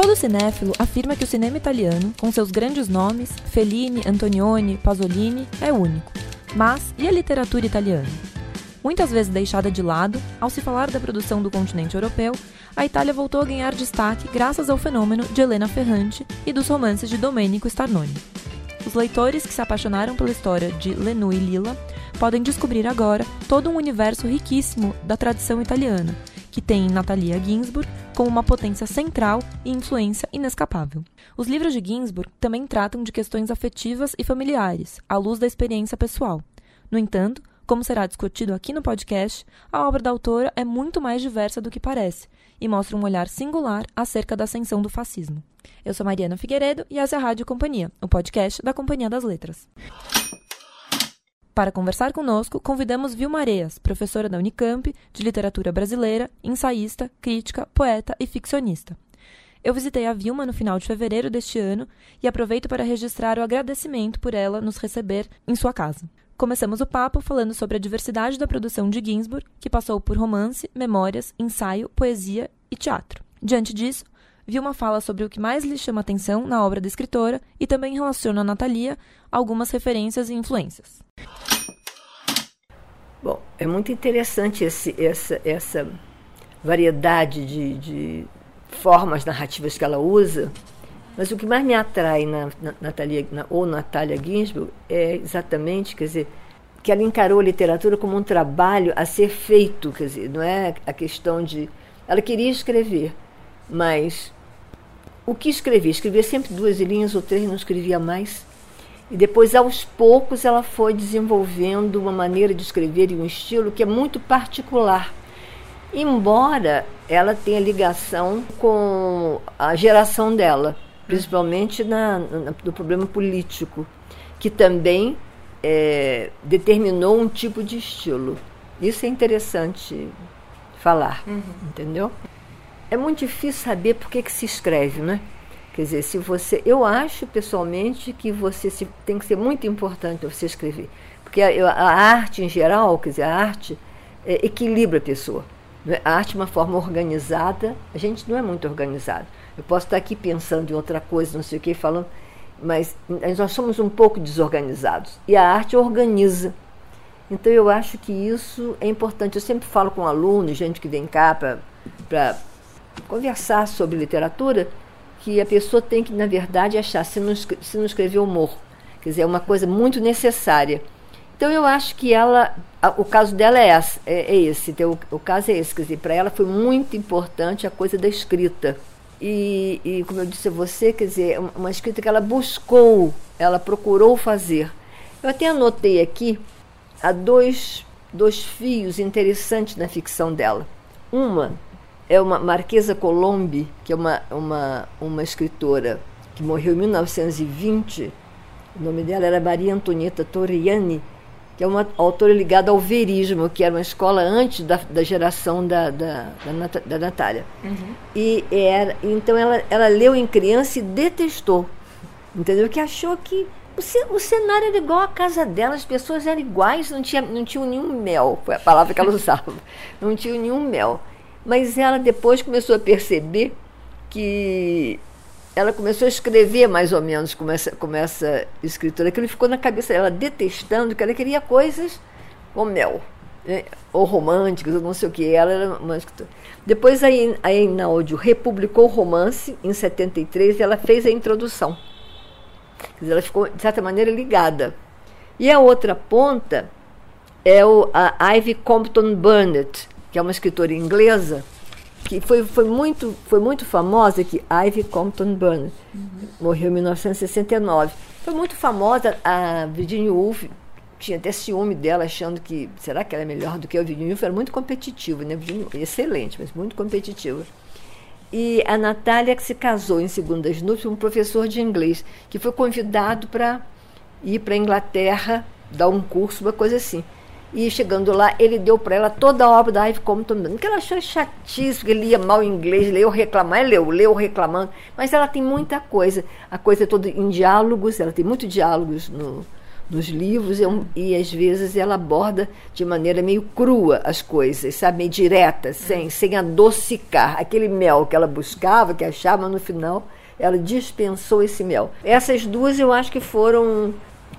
Todo cinéfilo afirma que o cinema italiano, com seus grandes nomes, Fellini, Antonioni, Pasolini, é único. Mas e a literatura italiana? Muitas vezes deixada de lado, ao se falar da produção do continente europeu, a Itália voltou a ganhar destaque graças ao fenômeno de Helena Ferrante e dos romances de Domenico Starnoni. Os leitores que se apaixonaram pela história de Lenu e Lila podem descobrir agora todo um universo riquíssimo da tradição italiana, que tem Natalia Ginsburg como uma potência central e influência inescapável. Os livros de Ginsburg também tratam de questões afetivas e familiares, à luz da experiência pessoal. No entanto, como será discutido aqui no podcast, a obra da autora é muito mais diversa do que parece e mostra um olhar singular acerca da ascensão do fascismo. Eu sou Mariana Figueiredo e essa é a Rádio Companhia, o podcast da Companhia das Letras. Para conversar conosco, convidamos Vilma Areias, professora da Unicamp, de literatura brasileira, ensaísta, crítica, poeta e ficcionista. Eu visitei a Vilma no final de fevereiro deste ano e aproveito para registrar o agradecimento por ela nos receber em sua casa. Começamos o papo falando sobre a diversidade da produção de Ginsburg, que passou por romance, memórias, ensaio, poesia e teatro. Diante disso, Vilma fala sobre o que mais lhe chama atenção na obra da escritora e também relaciona a Natalia algumas referências e influências. Bom, é muito interessante esse, essa, essa variedade de, de formas narrativas que ela usa mas o que mais me atrai na, na Natalia, na, ou Natália Ginsburg é exatamente, quer dizer, que ela encarou a literatura como um trabalho a ser feito, quer dizer, não é a questão de. Ela queria escrever, mas o que escrevia? Escrevia sempre duas linhas ou três, não escrevia mais. E depois, aos poucos, ela foi desenvolvendo uma maneira de escrever e um estilo que é muito particular. Embora ela tenha ligação com a geração dela principalmente na, na, no problema político, que também é, determinou um tipo de estilo. Isso é interessante falar, uhum. entendeu? É muito difícil saber por que, que se escreve, né? Quer dizer, se você. Eu acho pessoalmente que você se, tem que ser muito importante você escrever. Porque a, a arte em geral, quer dizer, a arte é, equilibra a pessoa. É? A arte é uma forma organizada, a gente não é muito organizado. Eu posso estar aqui pensando em outra coisa, não sei o que, falando, mas nós somos um pouco desorganizados. E a arte organiza. Então eu acho que isso é importante. Eu sempre falo com alunos, gente que vem cá para conversar sobre literatura, que a pessoa tem que, na verdade, achar, se não, se não escrever humor. Quer dizer, é uma coisa muito necessária. Então eu acho que ela, o caso dela é, essa, é, é esse, então, o, caso é esse, quer dizer, para ela foi muito importante a coisa da escrita. E, e, como eu disse a você, quer dizer, uma escrita que ela buscou, ela procurou fazer. Eu até anotei aqui há dois, dois fios interessantes na ficção dela. Uma é uma Marquesa Colombi, que é uma, uma, uma escritora que morreu em 1920. O nome dela era Maria Antonieta Torriani, que é uma autora ligada ao verismo, que era uma escola antes da, da geração da, da, da, da Natália. Uhum. E era, então ela, ela leu em criança e detestou, entendeu? Que achou que o, cenário era igual à casa dela, as pessoas eram iguais, não, tinha, não tinham nenhum mel, foi a palavra que ela usava, não tinham nenhum mel. Mas ela depois começou a perceber que ela começou a escrever mais ou menos como essa, como essa escritora. Aquilo ficou na cabeça dela, detestando, que ela queria coisas com mel, né? ou românticas, ou não sei o que. Ela era uma escritora. Depois a, a republicou o romance em 73 e ela fez a introdução. Ela ficou, de certa maneira, ligada. E a outra ponta é o, a Ivy Compton Burnett, que é uma escritora inglesa, que foi, foi, muito, foi muito famosa, que Ivy Compton Byrne uhum. morreu em 1969. Foi muito famosa, a Virginia Woolf tinha até ciúme dela, achando que, será que ela é melhor do que a Virginia Woolf? Era muito competitiva, né? Virginia, excelente, mas muito competitiva. E a Natália, que se casou em segundas núpcias, um professor de inglês, que foi convidado para ir para a Inglaterra, dar um curso, uma coisa assim. E chegando lá, ele deu para ela toda a obra da Ivy Compton, que ela achou chatíssimo, que lia mal inglês, leu reclamar, leu, leu reclamando, mas ela tem muita coisa, a coisa é toda em diálogos, ela tem muitos diálogos no, nos livros e, e, às vezes ela aborda de maneira meio crua as coisas, sabe, meio direta, sem, sem adocicar. Aquele mel que ela buscava, que achava no final, ela dispensou esse mel. Essas duas eu acho que foram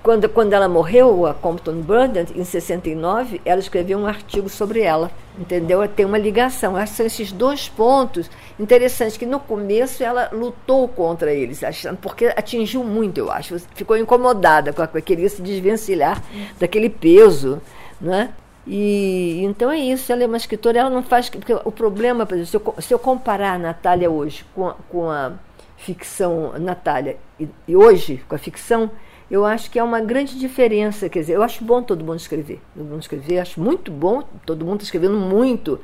quando, quando ela morreu, a Compton Burdett, em 69, ela escreveu um artigo sobre ela, entendeu? Tem uma ligação. São esses dois pontos interessantes, que no começo ela lutou contra eles, porque atingiu muito, eu acho. Ficou incomodada com a queria se desvencilhar daquele peso, né? E então é isso, ela é uma escritora, ela não faz. Porque o problema, por exemplo, se eu, se eu comparar a Natália hoje com a, com a ficção, Natália, e, e hoje com a ficção, eu acho que é uma grande diferença. Quer dizer, eu acho bom todo mundo escrever. Todo mundo escrever, acho muito bom, todo mundo está escrevendo muito.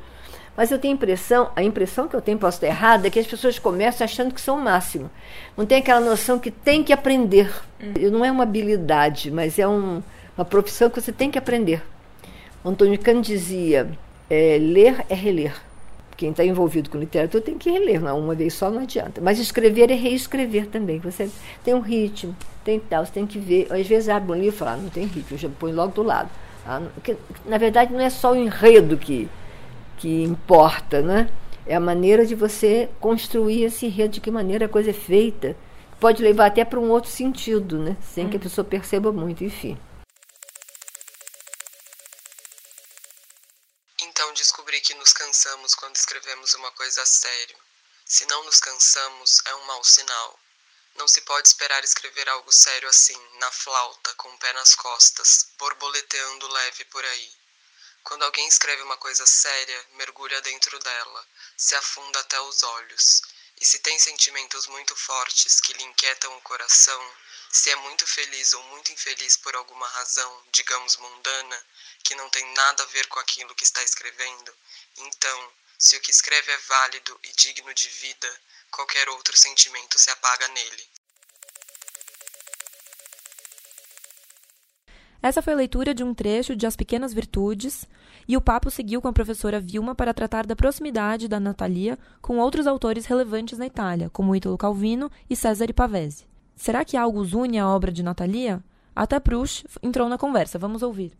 Mas eu tenho a impressão, a impressão que eu tenho, posso estar errada, é que as pessoas começam achando que são o máximo. Não tem aquela noção que tem que aprender. Hum. Não é uma habilidade, mas é um, uma profissão que você tem que aprender. Antônio Cano dizia: é, ler é reler quem está envolvido com literatura tem que reler, não, uma vez só não adianta. Mas escrever é reescrever também. Você tem um ritmo, tem tal, você tem que ver. Às vezes abre um livro e fala, ah, não tem ritmo, eu já põe logo do lado. Ah, não, porque, na verdade, não é só o enredo que, que importa, né? É a maneira de você construir esse enredo, de que maneira a coisa é feita. Pode levar até para um outro sentido, né? Sem hum. que a pessoa perceba muito, enfim. descobri que nos cansamos quando escrevemos uma coisa a sério. Se não nos cansamos, é um mau sinal. Não se pode esperar escrever algo sério assim, na flauta, com o pé nas costas, borboleteando leve por aí. Quando alguém escreve uma coisa séria, mergulha dentro dela, se afunda até os olhos. E se tem sentimentos muito fortes que lhe inquietam o coração, se é muito feliz ou muito infeliz por alguma razão, digamos mundana, que não tem nada a ver com aquilo que está escrevendo, então, se o que escreve é válido e digno de vida, qualquer outro sentimento se apaga nele. Essa foi a leitura de um trecho de As Pequenas Virtudes, e o papo seguiu com a professora Vilma para tratar da proximidade da Natalia com outros autores relevantes na Itália, como Ítalo Calvino e Cesare Pavese. Será que algo os une à obra de Natalia? Até Proust entrou na conversa. Vamos ouvir.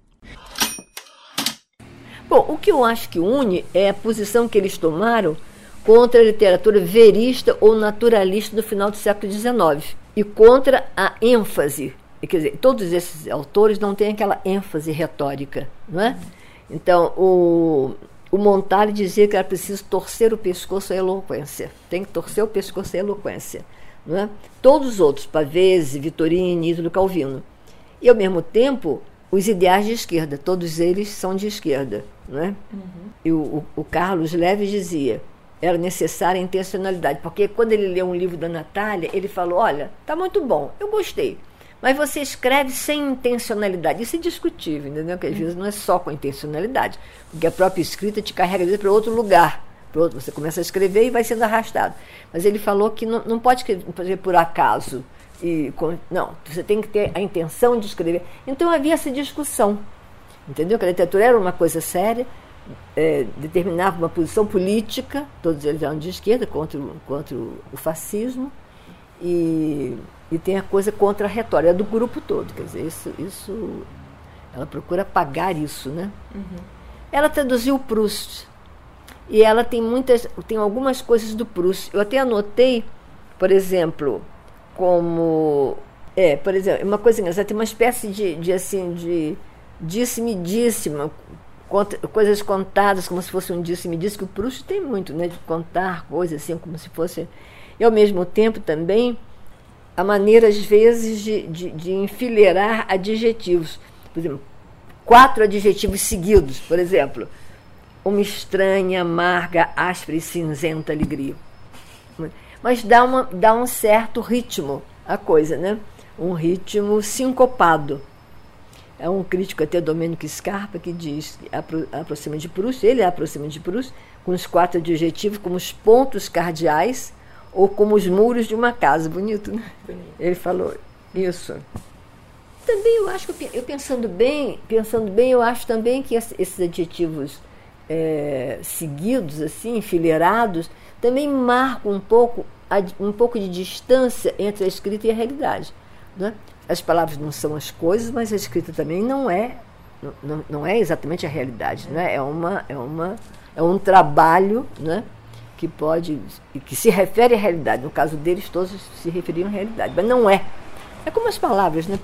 Bom, o que eu acho que une é a posição que eles tomaram contra a literatura verista ou naturalista do final do século XIX e contra a ênfase. Quer dizer, todos esses autores não têm aquela ênfase retórica, não é? Então, o, o Montale dizia que era preciso torcer o pescoço à eloquência. Tem que torcer o pescoço à eloquência. É? Todos os outros, Pavese, Vittorini, Ítalo Calvino. E, ao mesmo tempo, os ideais de esquerda, todos eles são de esquerda. Não é? Uhum. E o, o, o, Carlos Leves dizia era necessária intencionalidade, porque quando ele leu um livro da Natália, ele falou: Olha, tá muito bom, eu gostei, mas você escreve sem intencionalidade. Isso é discutível, entendeu? Porque às vezes não é só com intencionalidade, porque a própria escrita te carrega para outro lugar. Outro, você começa a escrever e vai sendo arrastado. Mas ele falou que não, não pode escrever por acaso. E, não, você tem que ter a intenção de escrever. Então havia essa discussão. Entendeu? Que a literatura era uma coisa séria, é, determinava uma posição política, todos eles eram de esquerda, contra, contra o fascismo. E e tem a coisa contra a retórica, é do grupo todo. Quer dizer, isso, isso ela procura apagar isso, né? Uhum. Ela traduziu Proust. E ela tem muitas, tem algumas coisas do Proust. Eu até anotei, por exemplo, como é, por exemplo, uma coisa engraçada, tem uma espécie de, de assim, de disse-me-disse-me, coisas contadas como se fosse um disse-me-disse, que o Proust tem muito, né, de contar coisas assim, como se fosse... E ao mesmo tempo também a maneira, às vezes, de, de, de enfileirar adjetivos. Por exemplo, quatro adjetivos seguidos, por exemplo. Uma estranha, amarga, áspera e cinzenta alegria. Mas dá, uma, dá um certo ritmo à coisa, né? Um ritmo sincopado. É um crítico até Domênico Scarpa que diz aproxima de Proust, ele aproxima de Proust, com os quatro adjetivos como os pontos cardeais ou como os muros de uma casa. Bonito, né? Ele falou isso. Também eu acho que eu pensando bem, pensando bem, eu acho também que esses adjetivos é, seguidos, assim, enfileirados, também marcam um pouco, um pouco de distância entre a escrita e a realidade. Né? As palavras não são as coisas, mas a escrita também não é não, não é exatamente a realidade, né? É uma é uma é um trabalho, né? Que pode que se refere à realidade. No caso deles todos se referiam à realidade, mas não é. É como as palavras, né?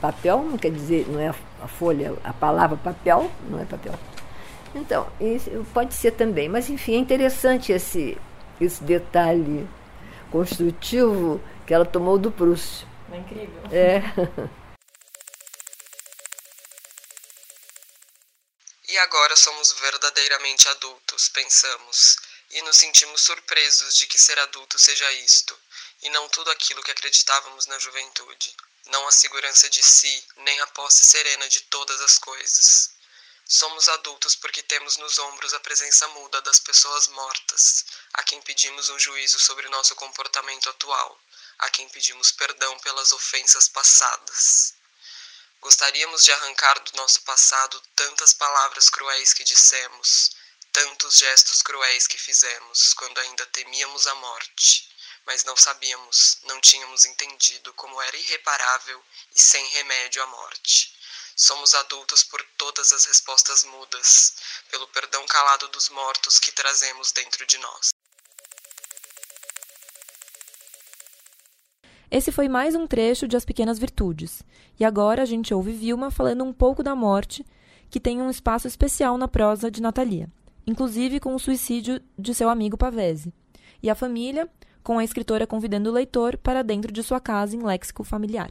Papel não quer dizer não é a folha, a palavra papel não é papel. Então, pode ser também, mas enfim, é interessante esse esse detalhe construtivo que ela tomou do Proust. É incrível. É. E agora somos verdadeiramente adultos, pensamos, e nos sentimos surpresos de que ser adulto seja isto, e não tudo aquilo que acreditávamos na juventude. Não a segurança de si, nem a posse serena de todas as coisas. Somos adultos porque temos nos ombros a presença muda das pessoas mortas, a quem pedimos um juízo sobre nosso comportamento atual, a quem pedimos perdão pelas ofensas passadas. Gostaríamos de arrancar do nosso passado tantas palavras cruéis que dissemos, tantos gestos cruéis que fizemos quando ainda temíamos a morte, mas não sabíamos, não tínhamos entendido como era irreparável e sem remédio a morte. Somos adultos por todas as respostas mudas, pelo perdão calado dos mortos que trazemos dentro de nós. Esse foi mais um trecho de As Pequenas Virtudes. E agora a gente ouve Vilma falando um pouco da morte, que tem um espaço especial na prosa de Natalia, inclusive com o suicídio de seu amigo Pavese. E a família, com a escritora convidando o leitor para dentro de sua casa em léxico familiar.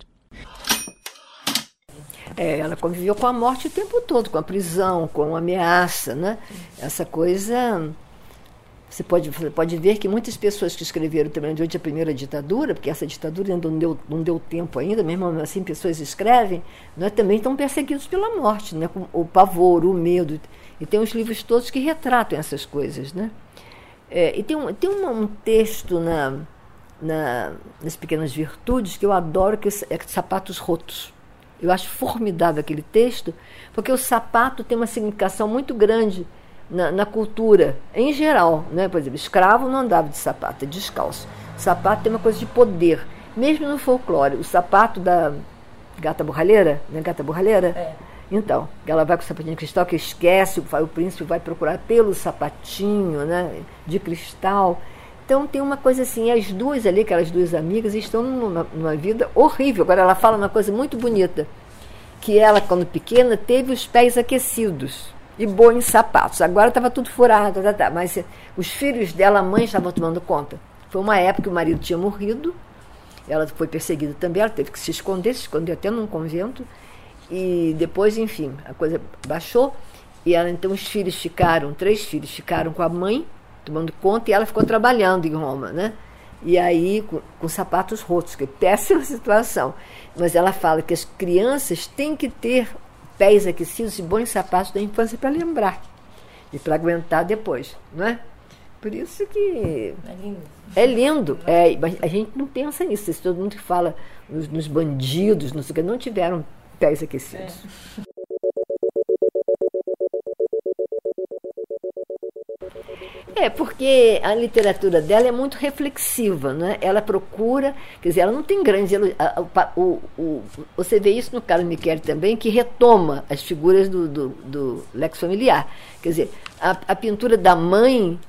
É, ela conviveu com a morte o tempo todo, com a prisão, com a ameaça, né? Essa coisa. Você pode, você pode ver que muitas pessoas que escreveram também durante a primeira ditadura, porque essa ditadura ainda não deu, não deu tempo ainda, mesmo assim pessoas escrevem, né, também estão perseguidos pela morte, né, com o pavor, o medo. E tem os livros todos que retratam essas coisas. Né? É, e tem um, tem um, um texto na, na, nas Pequenas Virtudes que eu adoro, que é Sapatos Rotos. Eu acho formidável aquele texto, porque o sapato tem uma significação muito grande na, na, cultura, em geral. Né? Por exemplo, escravo não andava de sapato, é descalço. O sapato tem uma coisa de poder. Mesmo no folclore, o sapato da gata borralheira, né? Gata borralheira? É. Então, ela vai com o sapatinho de cristal, que esquece, o príncipe vai procurar pelo sapatinho né, de cristal. Então tem uma coisa assim, as duas ali, aquelas duas amigas, estão numa, numa vida horrível. Agora ela fala uma coisa muito bonita, que ela, quando pequena, teve os pés aquecidos e boa em sapatos. Agora estava tudo furado, tá, tá, mas os filhos dela, a mãe estava tomando conta. Foi uma época que o marido tinha morrido, ela foi perseguida também, ela teve que se esconder, se esconder até num convento. E depois, enfim, a coisa baixou. E ela, então os filhos ficaram, três filhos ficaram com a mãe tomando conta, e ela ficou trabalhando em Roma, né? E aí, com, com sapatos rotos, que é péssima situação. Mas ela fala que as crianças têm que ter pés aquecidos e bons sapatos da infância para lembrar e para aguentar depois, não é? Por isso que. É lindo. É lindo. É, a gente não pensa nisso. Todo mundo que fala nos, nos bandidos, não sei o que, não tiveram pés aquecidos. É. É, porque a literatura dela é muito reflexiva, né? Ela procura, quer dizer, ela não tem grandes. O, o, você vê isso no Carlos Michele também, que retoma as figuras do, do, do Lex familiar. Quer dizer, a, a pintura da mãe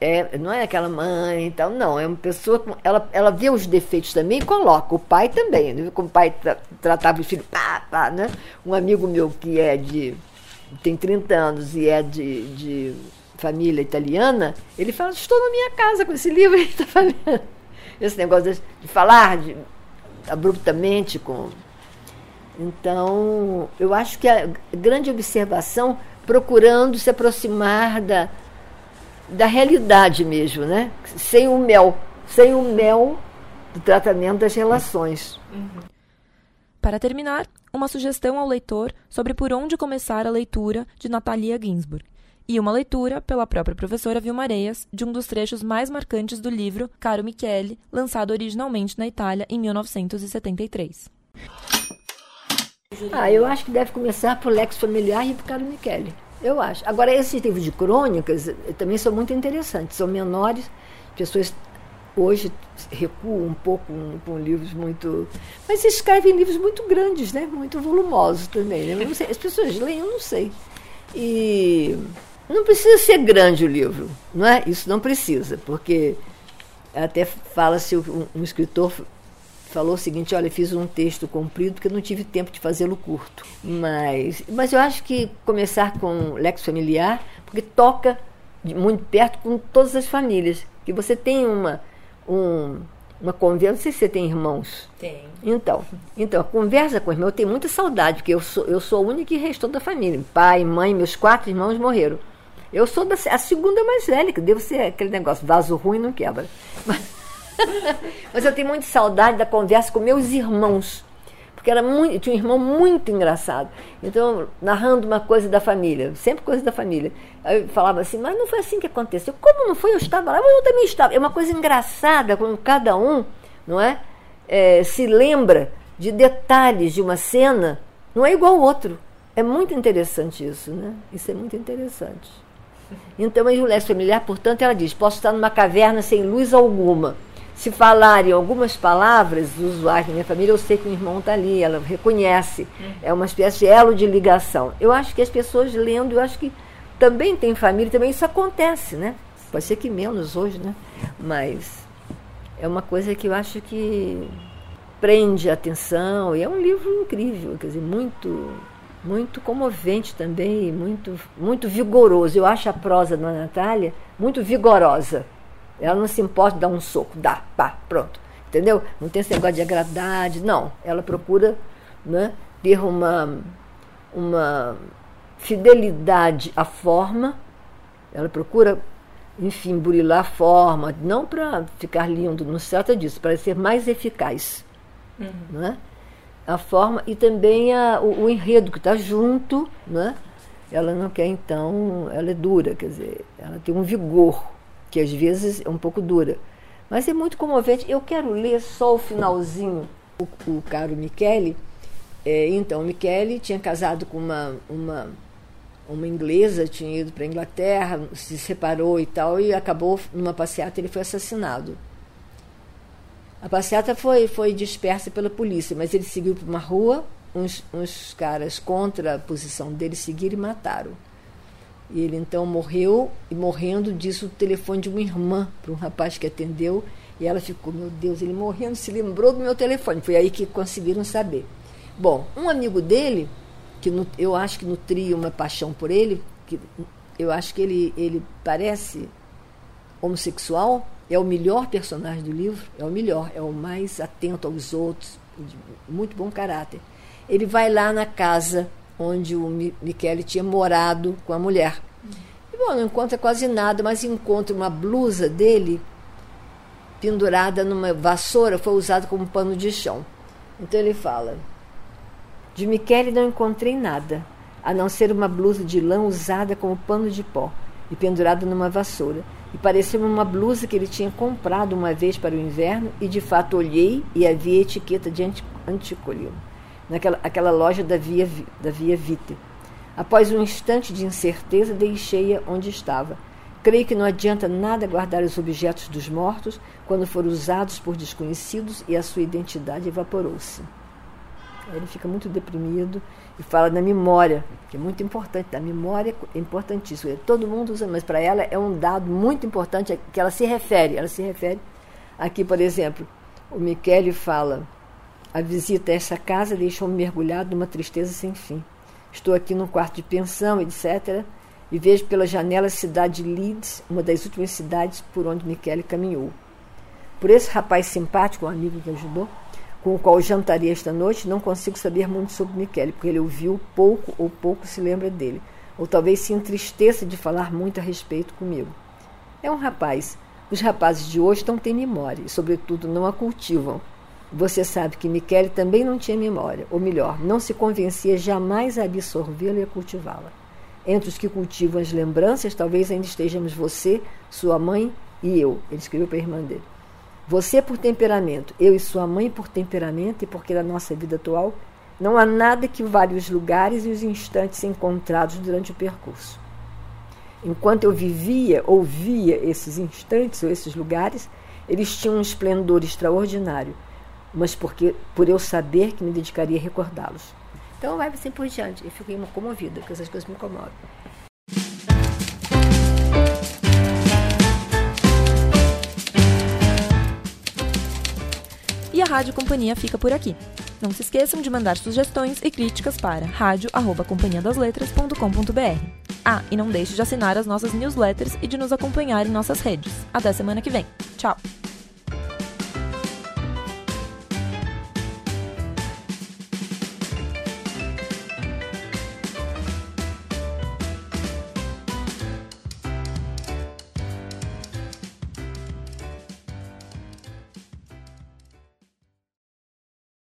é, não é aquela mãe e tal, não. É uma pessoa. Ela, ela vê os defeitos também e coloca. O pai também. Né? Como o pai tra, tratava o filho, pá, pá, né? Um amigo meu que é de. tem 30 anos e é de, de família italiana, ele fala: Estou na minha casa com esse livro. Ele está falando. Esse negócio de falar de, abruptamente com. Então, eu acho que a grande observação, procurando se aproximar da, da realidade mesmo, né? Sem o mel, sem o mel do tratamento das relações. Para terminar, uma sugestão ao leitor sobre por onde começar a leitura de Natalia Ginsburg e uma leitura, pela própria professora Vilma Areias, de um dos trechos mais marcantes do livro Caro Michele, lançado originalmente na Itália em 1973. Ah, eu acho que deve começar por Lex Familiar e por Caro Michele. Eu acho. Agora, esses livros de crônicas também são muito interessantes. São menores, pessoas hoje recuo um pouco com livros muito. Mas escrevem livros muito grandes, né? muito volumosos também. Né? As pessoas leem, eu não sei. E não precisa ser grande o livro, não é? Isso não precisa, porque até fala-se, um, um escritor falou o seguinte, olha, fiz um texto comprido porque não tive tempo de fazê-lo curto. Mas, mas eu acho que começar com Lex Familiar, porque toca muito perto com todas as famílias. Que você tem uma, um, uma conversa, não sei se você tem irmãos. Tem. Então, então, conversa com o irmão, eu tenho muita saudade, porque eu sou, eu sou a única que restou da família. Pai, mãe, meus quatro irmãos morreram. Eu sou da, a segunda mais velha, que devo ser aquele negócio, vaso ruim não quebra. Mas, Mas eu tenho muita saudade da conversa com meus irmãos. Porque era muito, tinha um irmão muito engraçado. Então, narrando uma coisa da família, sempre coisa da família. Eu falava assim, mas não foi assim que aconteceu. Como não foi? Eu estava lá, mas eu também estava. É uma coisa engraçada quando cada um, não é? é se lembra de detalhes de uma cena, não é igual ao outro. É muito interessante isso, né? Isso é muito interessante. Então, a Juliette Familiar, portanto, ela diz: posso estar numa caverna sem luz alguma se falarem algumas palavras usuários da minha família, eu sei que o irmão está ali, ela reconhece. Uhum. É uma espécie de elo de ligação. Eu acho que as pessoas lendo, eu acho que também tem família, também isso acontece, né? Pode ser que menos hoje, né? Mas é uma coisa que eu acho que prende a atenção e é um livro incrível, quer dizer, muito muito comovente também, muito muito vigoroso. Eu acho a prosa da Natália muito vigorosa. Ela não se importa de dar um soco, dá, pá, pronto. Entendeu? Não tem esse negócio de agradade, não. Ela procura né, ter uma, uma fidelidade à forma, ela procura, enfim, burilar a forma, não para ficar lindo, não se trata disso, para ser mais eficaz. Uhum. Né? A forma e também a, o, o enredo que está junto, né? ela não quer então, ela é dura, quer dizer, ela tem um vigor que às vezes é um pouco dura. Mas é muito comovente. Eu quero ler só o finalzinho. O, o caro Michele, é, então, Michele tinha casado com uma, uma, uma inglesa, tinha ido para a Inglaterra, se separou e tal, e acabou numa passeata, ele foi assassinado. A passeata foi, foi dispersa pela polícia, mas ele seguiu para uma rua, uns, uns caras contra a posição dele seguiram e mataram. E ele então morreu, e morrendo, disse o telefone de uma irmã para um rapaz que atendeu. E ela ficou, meu Deus, ele morrendo, se lembrou do meu telefone. Foi aí que conseguiram saber. Bom, um amigo dele, que eu acho que nutria uma paixão por ele, que eu acho que ele, ele parece homossexual, é o melhor personagem do livro, é o melhor, é o mais atento aos outros, de muito bom caráter. Ele vai lá na casa onde o Michele tinha morado com a mulher. E, bom, não encontra quase nada, mas encontra uma blusa dele pendurada numa vassoura, foi usada como pano de chão. Então ele fala: De Michele não encontrei nada, a não ser uma blusa de lã usada como pano de pó e pendurada numa vassoura. E parecia uma blusa que ele tinha comprado uma vez para o inverno, e de fato olhei e havia etiqueta de anticolino naquela aquela loja da Via, da Via Vite. Após um instante de incerteza, deixei-a onde estava. Creio que não adianta nada guardar os objetos dos mortos quando foram usados por desconhecidos e a sua identidade evaporou-se. Ele fica muito deprimido e fala da memória, que é muito importante. A memória é importantíssima. Todo mundo usa, mas para ela é um dado muito importante que ela se refere. Ela se refere aqui, por exemplo, o Michele fala a visita a essa casa deixou-me mergulhado numa tristeza sem fim. Estou aqui num quarto de pensão, etc., e vejo pela janela a cidade de Leeds, uma das últimas cidades por onde Michele caminhou. Por esse rapaz simpático, um amigo que ajudou, com o qual jantaria esta noite, não consigo saber muito sobre Michele, porque ele ouviu pouco ou pouco se lembra dele, ou talvez se entristeça de falar muito a respeito comigo. É um rapaz. Os rapazes de hoje não têm memória e, sobretudo, não a cultivam. Você sabe que Michele também não tinha memória, ou melhor, não se convencia jamais a absorvê-la e a cultivá-la. Entre os que cultivam as lembranças, talvez ainda estejamos você, sua mãe e eu. Ele escreveu para a irmã dele. Você por temperamento, eu e sua mãe por temperamento, e porque na nossa vida atual não há nada que vale os lugares e os instantes encontrados durante o percurso. Enquanto eu vivia ou via esses instantes ou esses lugares, Eles tinham um esplendor extraordinário, mas porque por eu saber que me dedicaria a recordá-los. Então vai assim por diante. Eu fiquei comovida, porque essas coisas me comovem. Rádio Companhia fica por aqui. Não se esqueçam de mandar sugestões e críticas para radio@companhiadasletras.com.br. Ah, e não deixe de assinar as nossas newsletters e de nos acompanhar em nossas redes. Até semana que vem. Tchau.